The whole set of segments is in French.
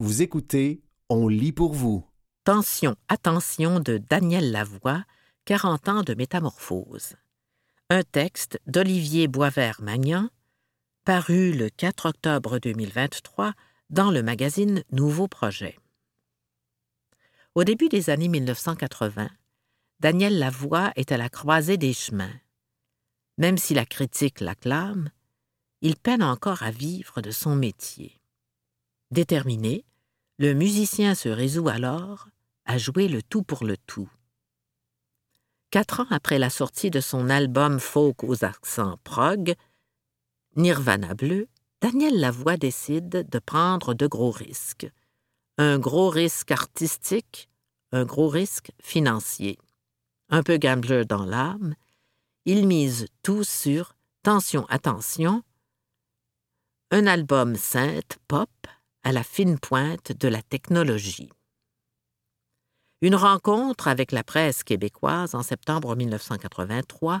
Vous écoutez On lit pour vous. Tension, attention de Daniel Lavoie, 40 ans de métamorphose. Un texte d'Olivier Boisvert-Magnan, paru le 4 octobre 2023 dans le magazine Nouveau Projet. Au début des années 1980, Daniel Lavoie est à la croisée des chemins. Même si la critique l'acclame, il peine encore à vivre de son métier. Déterminé, le musicien se résout alors à jouer le tout pour le tout. Quatre ans après la sortie de son album folk aux accents prog, Nirvana Bleu, Daniel Lavoie décide de prendre de gros risques. Un gros risque artistique, un gros risque financier. Un peu gambler dans l'âme, il mise tout sur Tension, attention, un album sainte pop à la fine pointe de la technologie. Une rencontre avec la presse québécoise en septembre 1983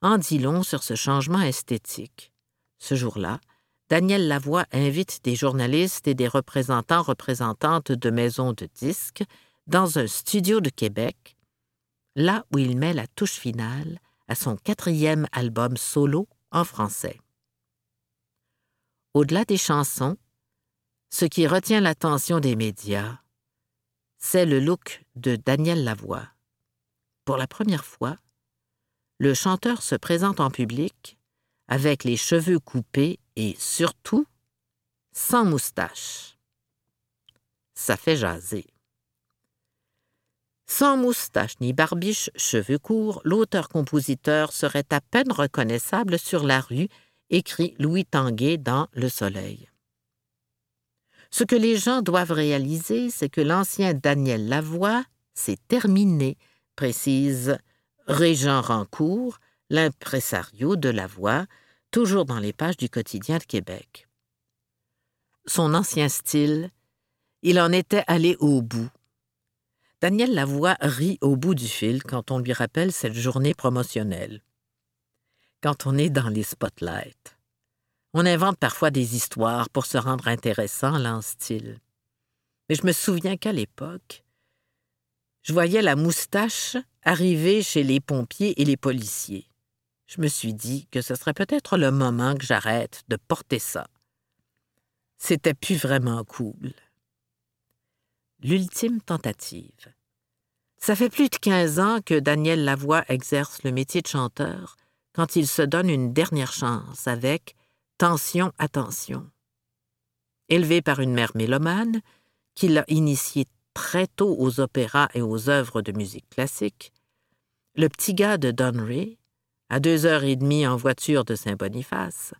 en dit long sur ce changement esthétique. Ce jour-là, Daniel Lavoie invite des journalistes et des représentants représentantes de maisons de disques dans un studio de Québec, là où il met la touche finale à son quatrième album solo en français. Au-delà des chansons, ce qui retient l'attention des médias, c'est le look de Daniel Lavoie. Pour la première fois, le chanteur se présente en public avec les cheveux coupés et surtout sans moustache. Ça fait jaser. Sans moustache ni barbiche, cheveux courts, l'auteur-compositeur serait à peine reconnaissable sur la rue écrit Louis Tanguay dans Le Soleil. Ce que les gens doivent réaliser, c'est que l'ancien Daniel Lavoie s'est terminé, précise Régent Rancourt, l'impresario de Lavoie, toujours dans les pages du quotidien de Québec. Son ancien style, il en était allé au bout. Daniel Lavoie rit au bout du fil quand on lui rappelle cette journée promotionnelle quand on est dans les spotlights. On invente parfois des histoires pour se rendre intéressant, lance-t-il. Mais je me souviens qu'à l'époque, je voyais la moustache arriver chez les pompiers et les policiers. Je me suis dit que ce serait peut-être le moment que j'arrête de porter ça. C'était plus vraiment cool. L'ultime tentative. Ça fait plus de quinze ans que Daniel Lavoie exerce le métier de chanteur quand il se donne une dernière chance avec Tension, attention. Élevé par une mère mélomane, qui l'a initié très tôt aux opéras et aux œuvres de musique classique, le petit gars de Donry, à deux heures et demie en voiture de Saint-Boniface,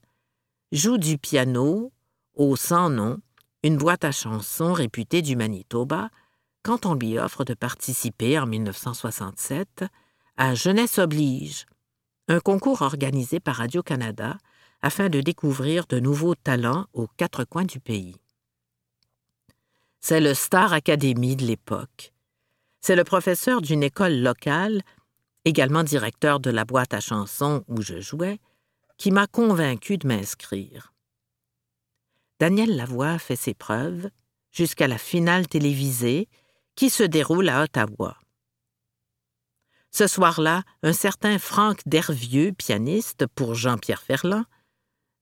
joue du piano au sans nom, une boîte à chansons réputée du Manitoba, quand on lui offre de participer en 1967 à Jeunesse oblige, un concours organisé par Radio-Canada afin de découvrir de nouveaux talents aux quatre coins du pays. C'est le Star Academy de l'époque. C'est le professeur d'une école locale, également directeur de la boîte à chansons où je jouais, qui m'a convaincu de m'inscrire. Daniel Lavoie fait ses preuves jusqu'à la finale télévisée qui se déroule à Ottawa. Ce soir-là, un certain Franck Dervieux, pianiste pour Jean-Pierre Ferland,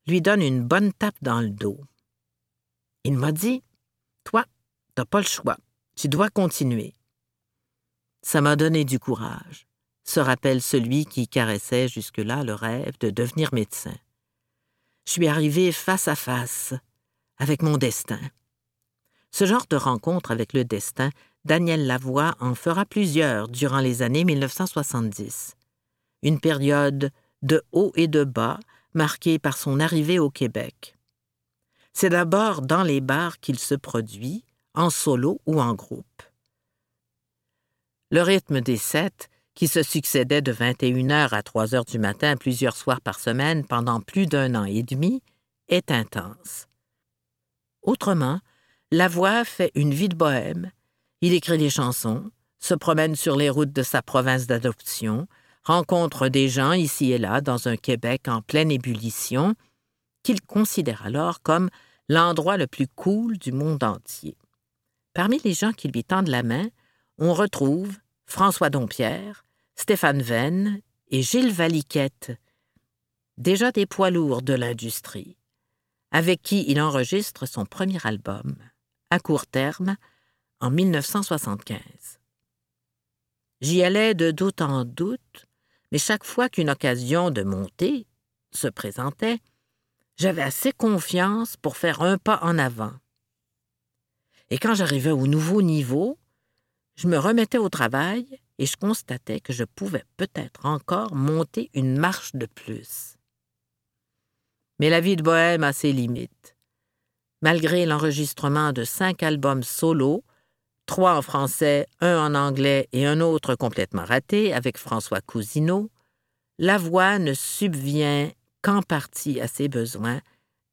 lui donne une bonne tape dans le dos. Il m'a dit Toi, t'as pas le choix, tu dois continuer. Ça m'a donné du courage, se rappelle celui qui caressait jusque-là le rêve de devenir médecin. Je suis arrivé face à face avec mon destin. Ce genre de rencontre avec le destin Daniel Lavoie en fera plusieurs durant les années 1970. Une période de haut et de bas marquée par son arrivée au Québec. C'est d'abord dans les bars qu'il se produit, en solo ou en groupe. Le rythme des sets, qui se succédait de 21h à 3h du matin plusieurs soirs par semaine pendant plus d'un an et demi, est intense. Autrement, la voix fait une vie de bohème il écrit des chansons, se promène sur les routes de sa province d'adoption, rencontre des gens ici et là dans un Québec en pleine ébullition, qu'il considère alors comme l'endroit le plus cool du monde entier. Parmi les gens qui lui tendent la main, on retrouve François Dompierre, Stéphane Venn et Gilles Valiquette, déjà des poids lourds de l'industrie, avec qui il enregistre son premier album, à court terme, en 1975. J'y allais de doute en doute, mais chaque fois qu'une occasion de monter se présentait, j'avais assez confiance pour faire un pas en avant. Et quand j'arrivais au nouveau niveau, je me remettais au travail et je constatais que je pouvais peut-être encore monter une marche de plus. Mais la vie de bohème a ses limites. Malgré l'enregistrement de cinq albums solo, trois en français, un en anglais et un autre complètement raté avec François Cousineau, la voix ne subvient qu'en partie à ses besoins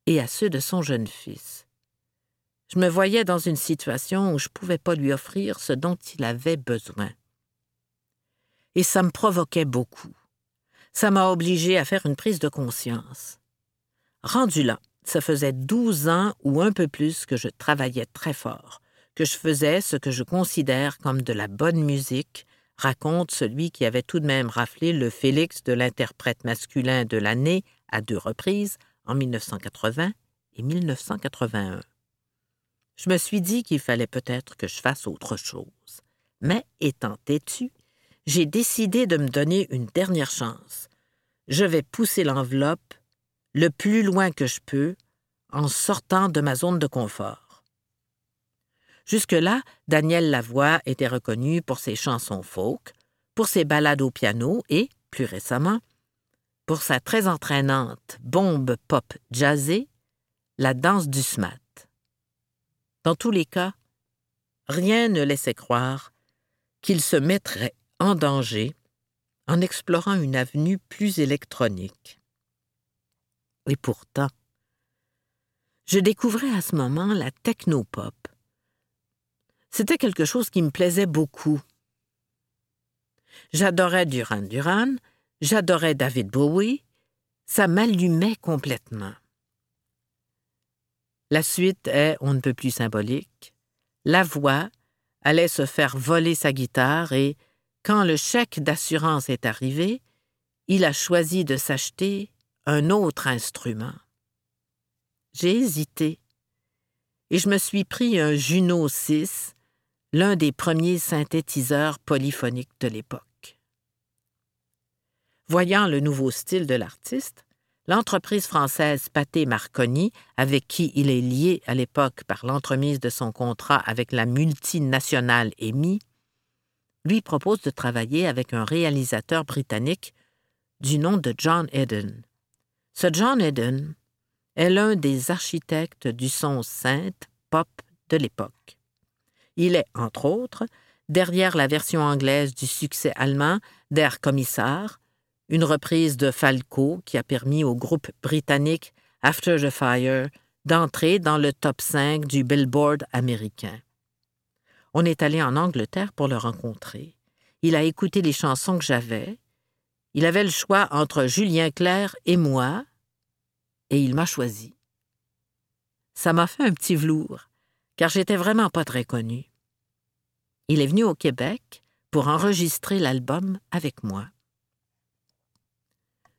et à ceux de son jeune fils. Je me voyais dans une situation où je ne pouvais pas lui offrir ce dont il avait besoin. Et ça me provoquait beaucoup. Ça m'a obligé à faire une prise de conscience. Rendu là, ça faisait douze ans ou un peu plus que je travaillais très fort, que je faisais ce que je considère comme de la bonne musique, raconte celui qui avait tout de même raflé le Félix de l'interprète masculin de l'année à deux reprises, en 1980 et 1981. Je me suis dit qu'il fallait peut-être que je fasse autre chose. Mais, étant têtu, j'ai décidé de me donner une dernière chance. Je vais pousser l'enveloppe le plus loin que je peux en sortant de ma zone de confort. Jusque-là, Daniel Lavoie était reconnu pour ses chansons folk, pour ses ballades au piano et, plus récemment, pour sa très entraînante bombe pop jazzée, la danse du smat. Dans tous les cas, rien ne laissait croire qu'il se mettrait en danger en explorant une avenue plus électronique. Et pourtant, je découvrais à ce moment la technopop. C'était quelque chose qui me plaisait beaucoup. J'adorais Duran Duran, j'adorais David Bowie, ça m'allumait complètement. La suite est on ne peut plus symbolique. La voix allait se faire voler sa guitare et, quand le chèque d'assurance est arrivé, il a choisi de s'acheter un autre instrument. J'ai hésité et je me suis pris un Juno 6, l'un des premiers synthétiseurs polyphoniques de l'époque. Voyant le nouveau style de l'artiste, l'entreprise française Pathé Marconi, avec qui il est lié à l'époque par l'entremise de son contrat avec la multinationale EMI, lui propose de travailler avec un réalisateur britannique du nom de John Eden. Ce John Eden est l'un des architectes du son synth pop de l'époque. Il est, entre autres, derrière la version anglaise du succès allemand Der Kommissar, une reprise de Falco qui a permis au groupe britannique After the Fire d'entrer dans le top 5 du Billboard américain. On est allé en Angleterre pour le rencontrer. Il a écouté les chansons que j'avais. Il avait le choix entre Julien Clerc et moi, et il m'a choisi. Ça m'a fait un petit velours, car j'étais vraiment pas très connu. Il est venu au Québec pour enregistrer l'album avec moi.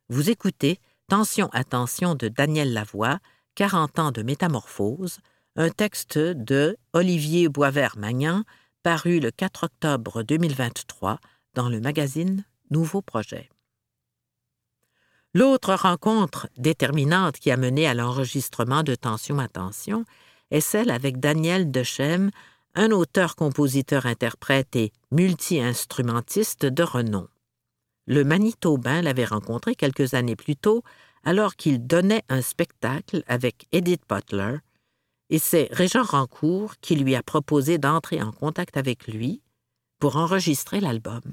Vous écoutez Tension, attention de Daniel Lavoie, 40 ans de métamorphose, un texte de Olivier Boisvert-Magnan, paru le 4 octobre 2023 dans le magazine Nouveau Projet. L'autre rencontre déterminante qui a mené à l'enregistrement de Tension, attention est celle avec Daniel Dechem, un auteur-compositeur-interprète et multi-instrumentiste de renom. Le Manitobain l'avait rencontré quelques années plus tôt alors qu'il donnait un spectacle avec Edith Butler, et c'est Régent Rancourt qui lui a proposé d'entrer en contact avec lui pour enregistrer l'album.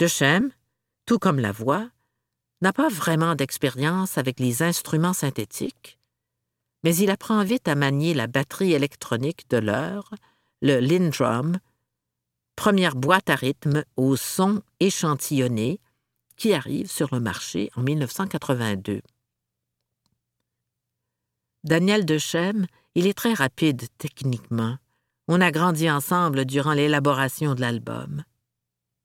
Dechem, tout comme la voix, n'a pas vraiment d'expérience avec les instruments synthétiques, mais il apprend vite à manier la batterie électronique de l'heure, le Lindrum, première boîte à rythme au son échantillonné qui arrive sur le marché en 1982. Daniel Dechem, il est très rapide techniquement. On a grandi ensemble durant l'élaboration de l'album.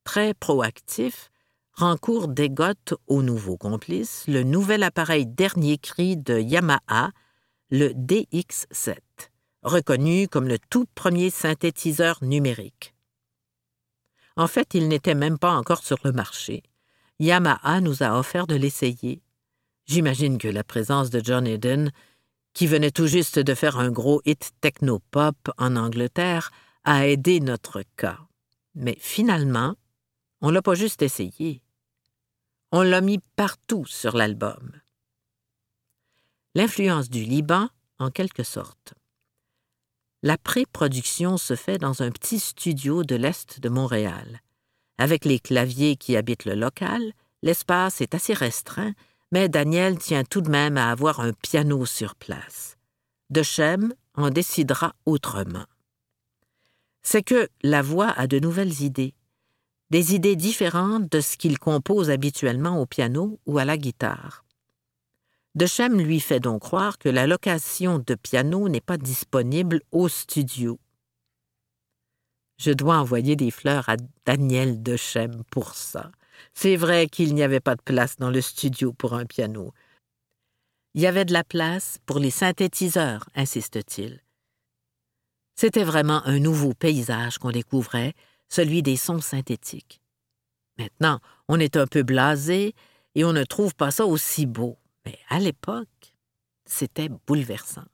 Très proactif, Rancourt dégote au nouveau complice le nouvel appareil dernier cri de Yamaha, le DX7, reconnu comme le tout premier synthétiseur numérique. En fait, il n'était même pas encore sur le marché. Yamaha nous a offert de l'essayer. J'imagine que la présence de John Eden, qui venait tout juste de faire un gros hit techno-pop en Angleterre, a aidé notre cas. Mais finalement, on l'a pas juste essayé. On l'a mis partout sur l'album. L'influence du Liban, en quelque sorte. La pré-production se fait dans un petit studio de l'Est de Montréal. Avec les claviers qui habitent le local, l'espace est assez restreint, mais Daniel tient tout de même à avoir un piano sur place. Dechem en décidera autrement. C'est que la voix a de nouvelles idées, des idées différentes de ce qu'il compose habituellement au piano ou à la guitare. Dechem lui fait donc croire que la location de piano n'est pas disponible au studio. Je dois envoyer des fleurs à Daniel Dechem pour ça. C'est vrai qu'il n'y avait pas de place dans le studio pour un piano. Il y avait de la place pour les synthétiseurs, insiste-t-il. C'était vraiment un nouveau paysage qu'on découvrait, celui des sons synthétiques. Maintenant, on est un peu blasé et on ne trouve pas ça aussi beau. Mais à l'époque, c'était bouleversant.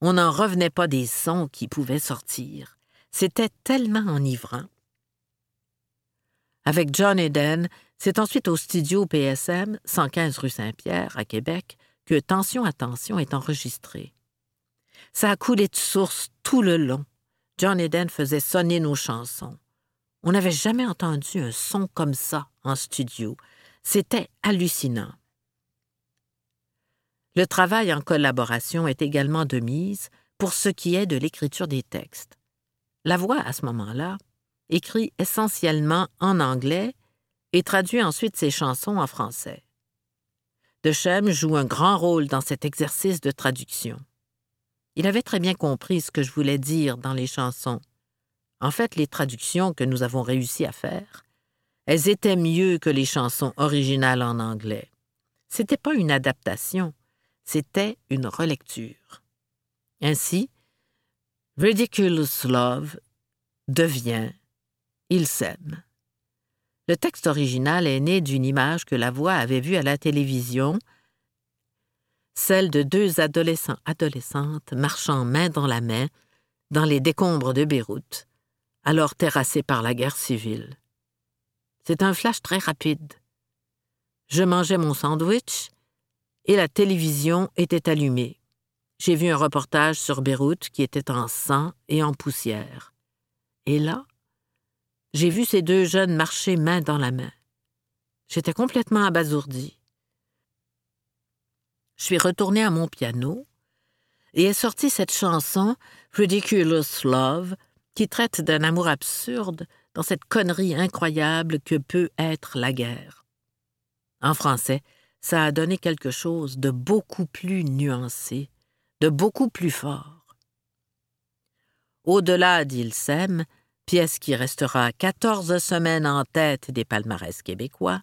On n'en revenait pas des sons qui pouvaient sortir. C'était tellement enivrant. Avec John Eden, c'est ensuite au studio PSM, 115 rue Saint-Pierre, à Québec, que Tension à Tension est enregistré. Ça a coulé de source tout le long. John Eden faisait sonner nos chansons. On n'avait jamais entendu un son comme ça en studio. C'était hallucinant. Le travail en collaboration est également de mise pour ce qui est de l'écriture des textes. La voix, à ce moment-là, écrit essentiellement en anglais et traduit ensuite ses chansons en français. Dechem joue un grand rôle dans cet exercice de traduction. Il avait très bien compris ce que je voulais dire dans les chansons. En fait, les traductions que nous avons réussi à faire, elles étaient mieux que les chansons originales en anglais. C'était pas une adaptation, c'était une relecture. Ainsi, Ridiculous Love devient Il s'aime. Le texte original est né d'une image que la voix avait vue à la télévision, celle de deux adolescents adolescentes marchant main dans la main dans les décombres de Beyrouth, alors terrassé par la guerre civile. C'est un flash très rapide. Je mangeais mon sandwich et la télévision était allumée. J'ai vu un reportage sur Beyrouth qui était en sang et en poussière. Et là, j'ai vu ces deux jeunes marcher main dans la main. J'étais complètement abasourdi. Je suis retourné à mon piano et ai sorti cette chanson Ridiculous Love qui traite d'un amour absurde dans cette connerie incroyable que peut être la guerre. En français, ça a donné quelque chose de beaucoup plus nuancé, de beaucoup plus fort. Au-delà d'Il s'aime, pièce qui restera quatorze semaines en tête des palmarès québécois,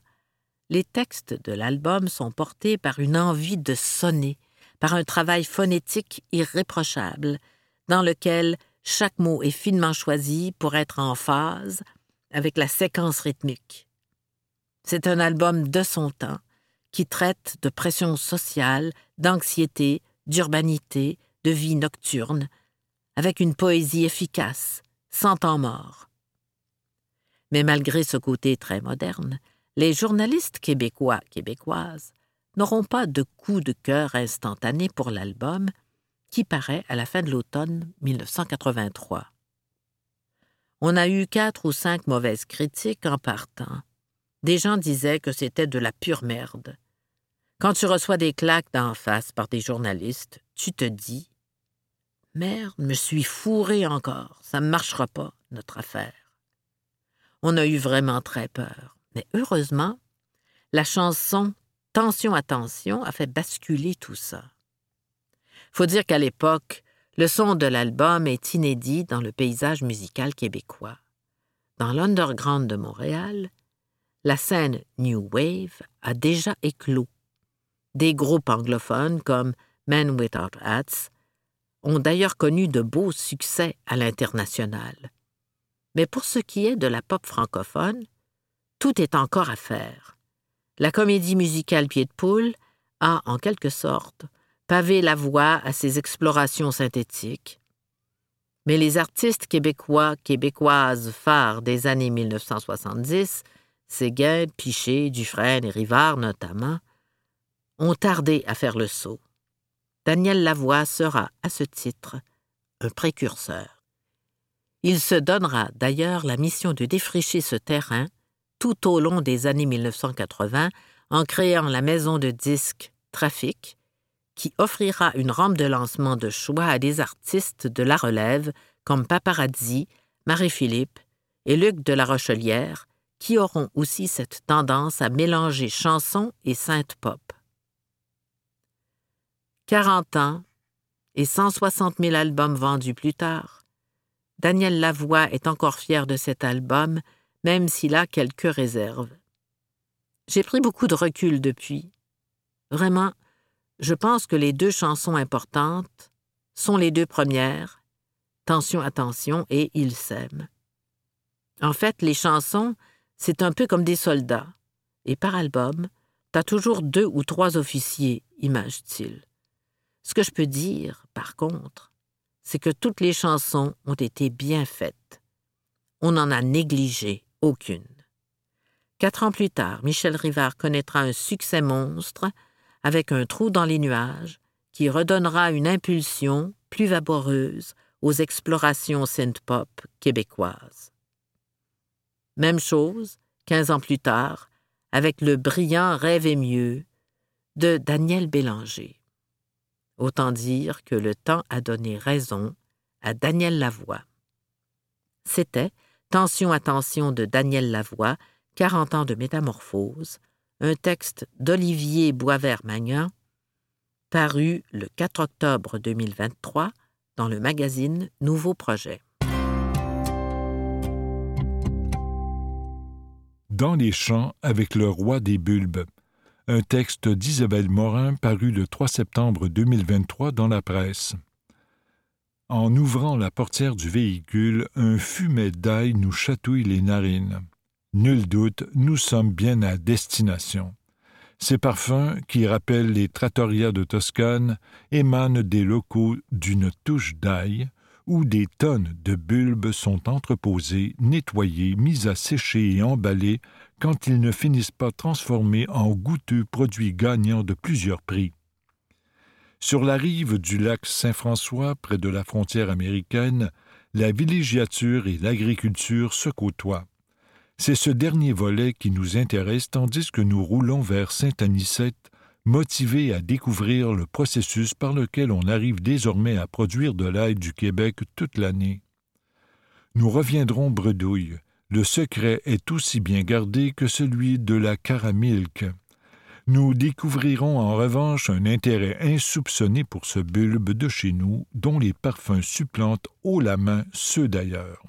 les textes de l'album sont portés par une envie de sonner, par un travail phonétique irréprochable, dans lequel chaque mot est finement choisi pour être en phase avec la séquence rythmique. C'est un album de son temps qui traite de pression sociale, d'anxiété, d'urbanité, de vie nocturne, avec une poésie efficace, sans temps mort. Mais malgré ce côté très moderne, les journalistes québécois, québécoises, n'auront pas de coup de cœur instantané pour l'album, qui paraît à la fin de l'automne 1983. On a eu quatre ou cinq mauvaises critiques en partant. Des gens disaient que c'était de la pure merde. Quand tu reçois des claques d'en face par des journalistes, tu te dis Merde, me suis fourré encore, ça ne marchera pas, notre affaire. On a eu vraiment très peur. Mais heureusement, la chanson Tension, attention a fait basculer tout ça. Faut dire qu'à l'époque, Le son de l'album est inédit dans le paysage musical québécois. Dans l'underground de Montréal, la scène New Wave a déjà éclos. Des groupes anglophones comme Men Without Hats ont d'ailleurs connu de beaux succès à l'international. Mais pour ce qui est de la pop francophone, tout est encore à faire. La comédie musicale Pied de Poule a, en quelque sorte, pavé la voie à ces explorations synthétiques. Mais les artistes québécois, québécoises phares des années 1970, Séguin, Piché, Dufresne et Rivard notamment, ont tardé à faire le saut. Daniel Lavoie sera, à ce titre, un précurseur. Il se donnera d'ailleurs la mission de défricher ce terrain tout au long des années 1980 en créant la maison de disques Trafic, qui offrira une rampe de lancement de choix à des artistes de la relève comme Paparazzi, Marie-Philippe et Luc de la Rochelière, qui auront aussi cette tendance à mélanger chansons et synth pop. 40 ans et 160 000 albums vendus plus tard, Daniel Lavoie est encore fier de cet album, même s'il a quelques réserves. J'ai pris beaucoup de recul depuis. Vraiment, je pense que les deux chansons importantes sont les deux premières, Tension, attention et Il s'aime. En fait, les chansons, c'est un peu comme des soldats, et par album, t'as toujours deux ou trois officiers, image-t-il. Ce que je peux dire, par contre, c'est que toutes les chansons ont été bien faites. On n'en a négligé aucune. Quatre ans plus tard, Michel Rivard connaîtra un succès monstre avec un trou dans les nuages qui redonnera une impulsion plus vaporeuse aux explorations synth-pop québécoises. Même chose, quinze ans plus tard, avec le brillant Rêve et mieux de Daniel Bélanger. Autant dire que le temps a donné raison à Daniel Lavoie. C'était Tension Attention de Daniel Lavoie, 40 ans de métamorphose, un texte d'Olivier Boisvert-Magnan, paru le 4 octobre 2023 dans le magazine Nouveau Projet. Dans les champs avec le roi des bulbes, un texte d'Isabelle Morin paru le 3 septembre 2023 dans la presse. En ouvrant la portière du véhicule, un fumet d'ail nous chatouille les narines. Nul doute, nous sommes bien à destination. Ces parfums, qui rappellent les trattorias de Toscane, émanent des locaux d'une touche d'ail, où des tonnes de bulbes sont entreposées, nettoyées, mises à sécher et emballées quand ils ne finissent pas transformés en goûteux produits gagnants de plusieurs prix. Sur la rive du lac Saint-François, près de la frontière américaine, la villégiature et l'agriculture se côtoient. C'est ce dernier volet qui nous intéresse tandis que nous roulons vers Saint-Anicette, motivés à découvrir le processus par lequel on arrive désormais à produire de l'ail du Québec toute l'année. Nous reviendrons bredouille. Le secret est aussi bien gardé que celui de la caramilk. Nous découvrirons en revanche un intérêt insoupçonné pour ce bulbe de chez nous, dont les parfums supplantent haut la main ceux d'ailleurs.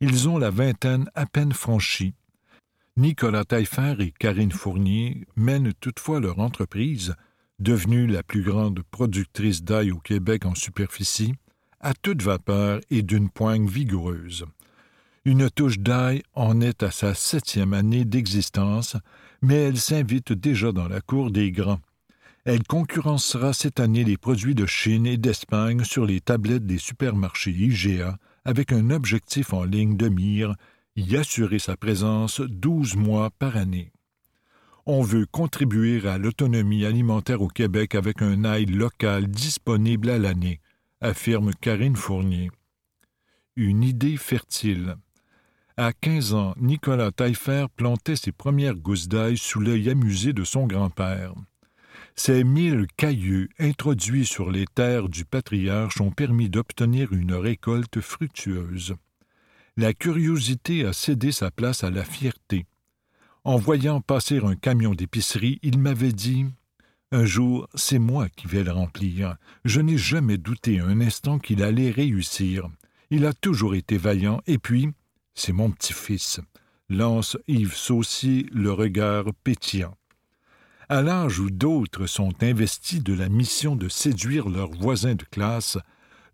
Ils ont la vingtaine à peine franchie. Nicolas Taillefer et Karine Fournier mènent toutefois leur entreprise, devenue la plus grande productrice d'ail au Québec en superficie, à toute vapeur et d'une poigne vigoureuse. Une touche d'ail en est à sa septième année d'existence, mais elle s'invite déjà dans la cour des grands. Elle concurrencera cette année les produits de Chine et d'Espagne sur les tablettes des supermarchés IGA avec un objectif en ligne de mire, y assurer sa présence douze mois par année. On veut contribuer à l'autonomie alimentaire au Québec avec un ail local disponible à l'année, affirme Karine Fournier. Une idée fertile. À quinze ans, Nicolas Taillefer plantait ses premières gousses d'ail sous l'œil amusé de son grand-père. Ces mille cailloux introduits sur les terres du patriarche ont permis d'obtenir une récolte fructueuse. La curiosité a cédé sa place à la fierté. En voyant passer un camion d'épicerie, il m'avait dit Un jour, c'est moi qui vais le remplir. Je n'ai jamais douté un instant qu'il allait réussir. Il a toujours été vaillant, et puis, c'est mon petit-fils, lance Yves Saucier le regard pétillant. À l'âge où d'autres sont investis de la mission de séduire leurs voisins de classe,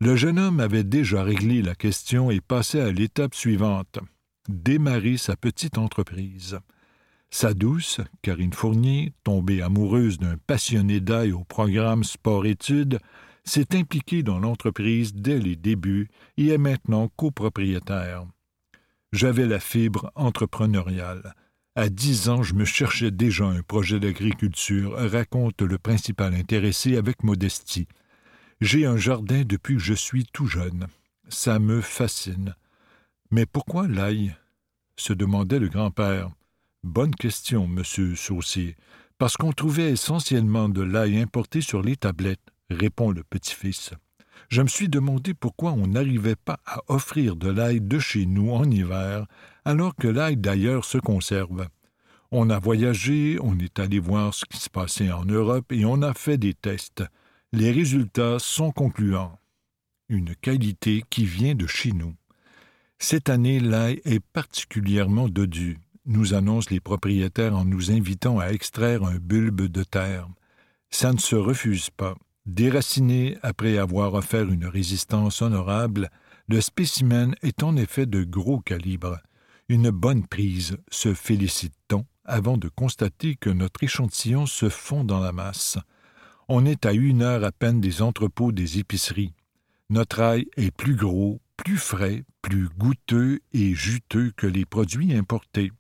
le jeune homme avait déjà réglé la question et passé à l'étape suivante démarrer sa petite entreprise. Sa douce, Karine Fournier, tombée amoureuse d'un passionné d'ail au programme sport-études, s'est impliquée dans l'entreprise dès les débuts et est maintenant copropriétaire. J'avais la fibre entrepreneuriale. À dix ans, je me cherchais déjà un projet d'agriculture, raconte le principal intéressé avec modestie. J'ai un jardin depuis que je suis tout jeune. Ça me fascine. Mais pourquoi l'ail? se demandait le grand-père. Bonne question, monsieur Saucier. Parce qu'on trouvait essentiellement de l'ail importé sur les tablettes, répond le petit-fils. Je me suis demandé pourquoi on n'arrivait pas à offrir de l'ail de chez nous en hiver, alors que l'ail d'ailleurs se conserve. On a voyagé, on est allé voir ce qui se passait en Europe et on a fait des tests. Les résultats sont concluants. Une qualité qui vient de chez nous. Cette année, l'ail est particulièrement dodu nous annoncent les propriétaires en nous invitant à extraire un bulbe de terre. Ça ne se refuse pas. Déraciné après avoir offert une résistance honorable, le spécimen est en effet de gros calibre. Une bonne prise, se félicite-t-on, avant de constater que notre échantillon se fond dans la masse. On est à une heure à peine des entrepôts des épiceries. Notre ail est plus gros, plus frais, plus goûteux et juteux que les produits importés.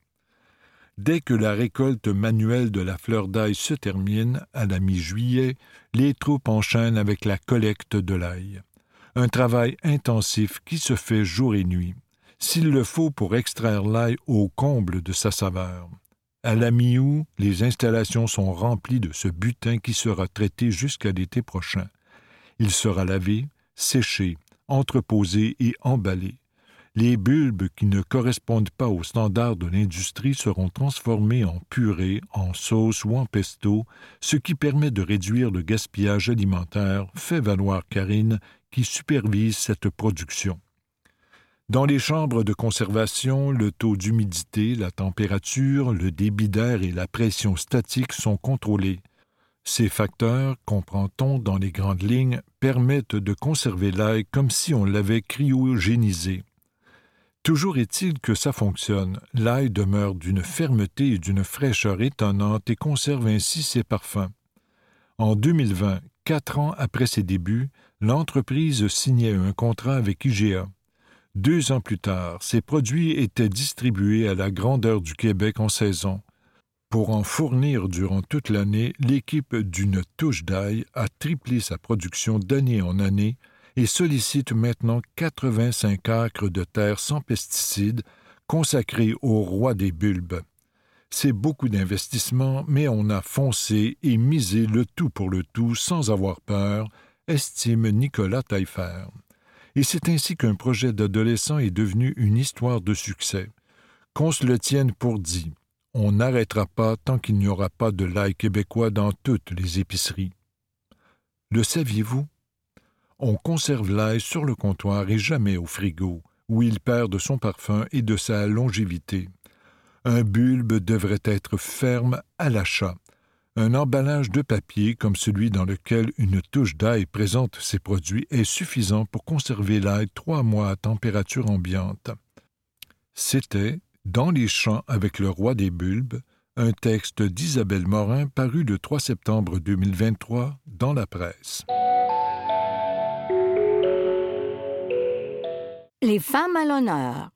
Dès que la récolte manuelle de la fleur d'ail se termine, à la mi-juillet, les troupes enchaînent avec la collecte de l'ail. Un travail intensif qui se fait jour et nuit, s'il le faut pour extraire l'ail au comble de sa saveur. À la mi-août, les installations sont remplies de ce butin qui sera traité jusqu'à l'été prochain. Il sera lavé, séché, entreposé et emballé. Les bulbes qui ne correspondent pas aux standards de l'industrie seront transformés en purée, en sauce ou en pesto, ce qui permet de réduire le gaspillage alimentaire, fait valoir Karine, qui supervise cette production. Dans les chambres de conservation, le taux d'humidité, la température, le débit d'air et la pression statique sont contrôlés. Ces facteurs, comprend-on dans les grandes lignes, permettent de conserver l'ail comme si on l'avait cryogénisé. Toujours est-il que ça fonctionne. L'ail demeure d'une fermeté et d'une fraîcheur étonnante et conserve ainsi ses parfums. En 2020, quatre ans après ses débuts, l'entreprise signait un contrat avec IGA. Deux ans plus tard, ses produits étaient distribués à la grandeur du Québec en saison. Pour en fournir durant toute l'année, l'équipe d'une touche d'ail a triplé sa production d'année en année et sollicite maintenant 85 acres de terre sans pesticides consacrés au roi des bulbes. C'est beaucoup d'investissement, mais on a foncé et misé le tout pour le tout sans avoir peur, estime Nicolas Taillefer. Et c'est ainsi qu'un projet d'adolescent est devenu une histoire de succès. Qu'on se le tienne pour dit, on n'arrêtera pas tant qu'il n'y aura pas de l'ail québécois dans toutes les épiceries. Le saviez-vous? On conserve l'ail sur le comptoir et jamais au frigo, où il perd de son parfum et de sa longévité. Un bulbe devrait être ferme à l'achat. Un emballage de papier comme celui dans lequel une touche d'ail présente ses produits est suffisant pour conserver l'ail trois mois à température ambiante. C'était Dans les champs avec le roi des bulbes, un texte d'Isabelle Morin paru le 3 septembre 2023 dans la presse. Les femmes à l'honneur.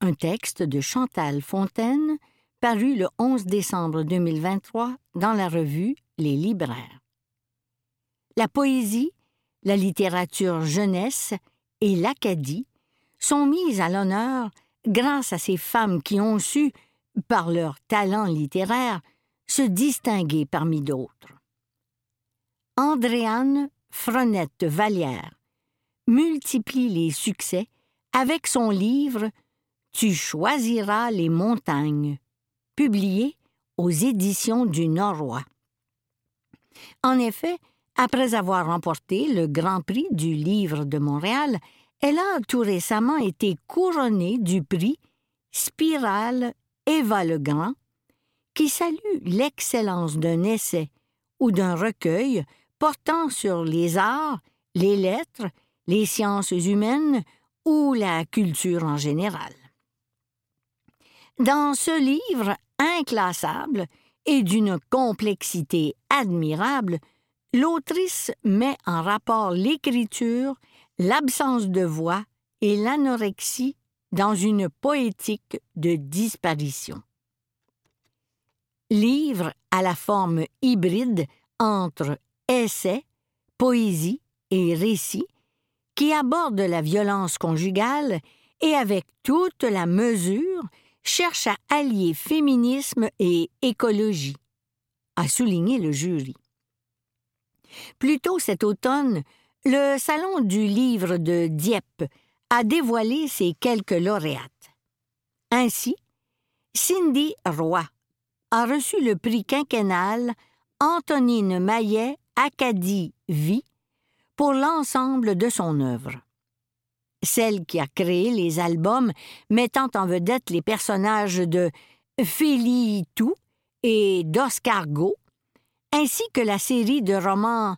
Un texte de Chantal Fontaine paru le 11 décembre 2023 dans la revue Les Libraires. La poésie, la littérature jeunesse et l'Acadie sont mises à l'honneur grâce à ces femmes qui ont su, par leur talent littéraire, se distinguer parmi d'autres. Andréane Frenette Vallière multiplie les succès avec son livre Tu choisiras les montagnes, publié aux éditions du Norrois. En effet, après avoir remporté le Grand Prix du Livre de Montréal, elle a tout récemment été couronnée du prix Spirale Eva Legrand, qui salue l'excellence d'un essai ou d'un recueil portant sur les arts, les lettres, les sciences humaines ou la culture en général. Dans ce livre inclassable et d'une complexité admirable, l'autrice met en rapport l'écriture, l'absence de voix et l'anorexie dans une poétique de disparition. Livre à la forme hybride entre essai, poésie et récit, qui aborde la violence conjugale et avec toute la mesure cherche à allier féminisme et écologie, a souligné le jury. Plus tôt cet automne, le Salon du livre de Dieppe a dévoilé ses quelques lauréates. Ainsi, Cindy Roy a reçu le prix quinquennal Antonine Maillet Acadie Vie pour l'ensemble de son œuvre. Celle qui a créé les albums mettant en vedette les personnages de Félix Tout et d'Oscargo, ainsi que la série de romans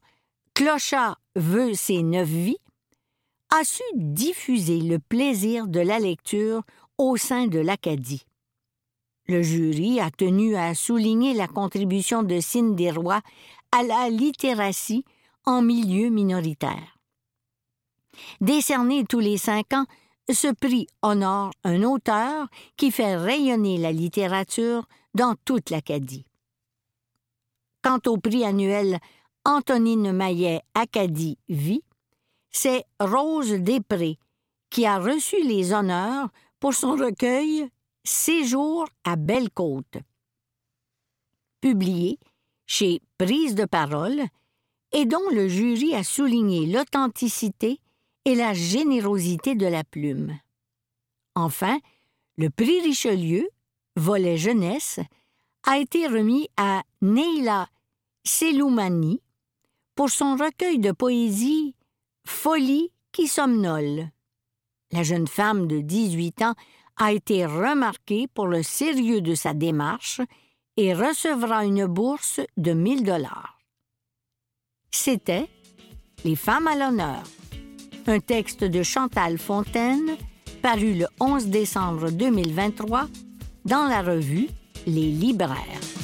Clochat veut ses neuf vies, a su diffuser le plaisir de la lecture au sein de l'Acadie. Le jury a tenu à souligner la contribution de Cindy Roy à la littératie en milieu minoritaire. Décerné tous les cinq ans, ce prix honore un auteur qui fait rayonner la littérature dans toute l'Acadie. Quant au prix annuel Antonine Maillet Acadie Vie, c'est Rose Després qui a reçu les honneurs pour son recueil Séjour à Belle-Côte. Publié chez Prise de parole et dont le jury a souligné l'authenticité et la générosité de la plume. Enfin, le prix Richelieu, volet jeunesse, a été remis à Neila Seloumani pour son recueil de poésie Folie qui somnole. La jeune femme de 18 ans a été remarquée pour le sérieux de sa démarche et recevra une bourse de 1000 dollars. C'était Les femmes à l'honneur, un texte de Chantal Fontaine paru le 11 décembre 2023 dans la revue Les Libraires.